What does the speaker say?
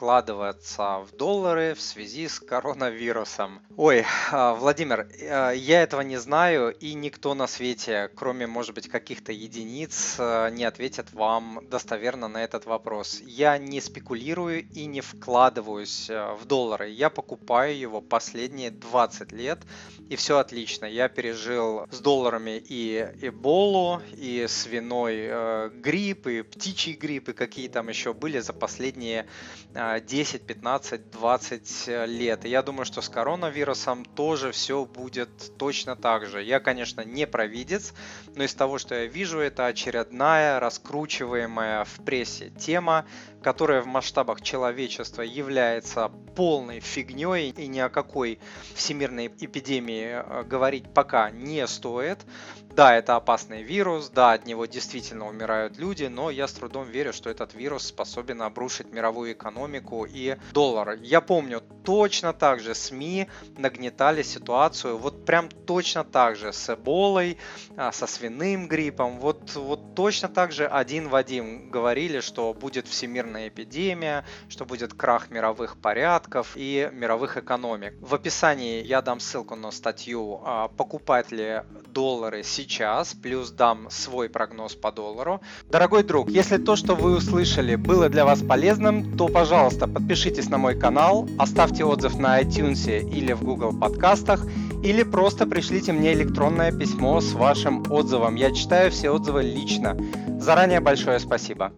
вкладываться в доллары в связи с коронавирусом. Ой, а, Владимир, э, я этого не знаю, и никто на свете, кроме, может быть, каких-то единиц, э, не ответит вам достоверно на этот вопрос. Я не спекулирую и не вкладываюсь э, в доллары. Я покупаю его последние 20 лет, и все отлично. Я пережил с долларами и эболу, и свиной грипп, и птичий грипп, и какие там еще были за последние 10, 15, 20 лет. И я думаю, что с коронавирусом тоже все будет точно так же. Я, конечно, не провидец, но из того, что я вижу, это очередная раскручиваемая в прессе тема, которая в масштабах человечества является полной фигней и ни о какой всемирной эпидемии э, говорить пока не стоит. Да, это опасный вирус, да, от него действительно умирают люди, но я с трудом верю, что этот вирус способен обрушить мировую экономику и доллар. Я помню, точно так же СМИ нагнетали ситуацию, вот прям точно так же с эболой, а, со свиным гриппом, вот, вот точно так же один в один говорили, что будет всемирная эпидемия, что будет крах мировых порядков и мировых экономик. В описании я дам ссылку на статью а, «Покупать ли доллары сейчас, плюс дам свой прогноз по доллару. Дорогой друг, если то, что вы услышали, было для вас полезным, то, пожалуйста, подпишитесь на мой канал, оставьте отзыв на iTunes или в Google подкастах, или просто пришлите мне электронное письмо с вашим отзывом. Я читаю все отзывы лично. Заранее большое спасибо.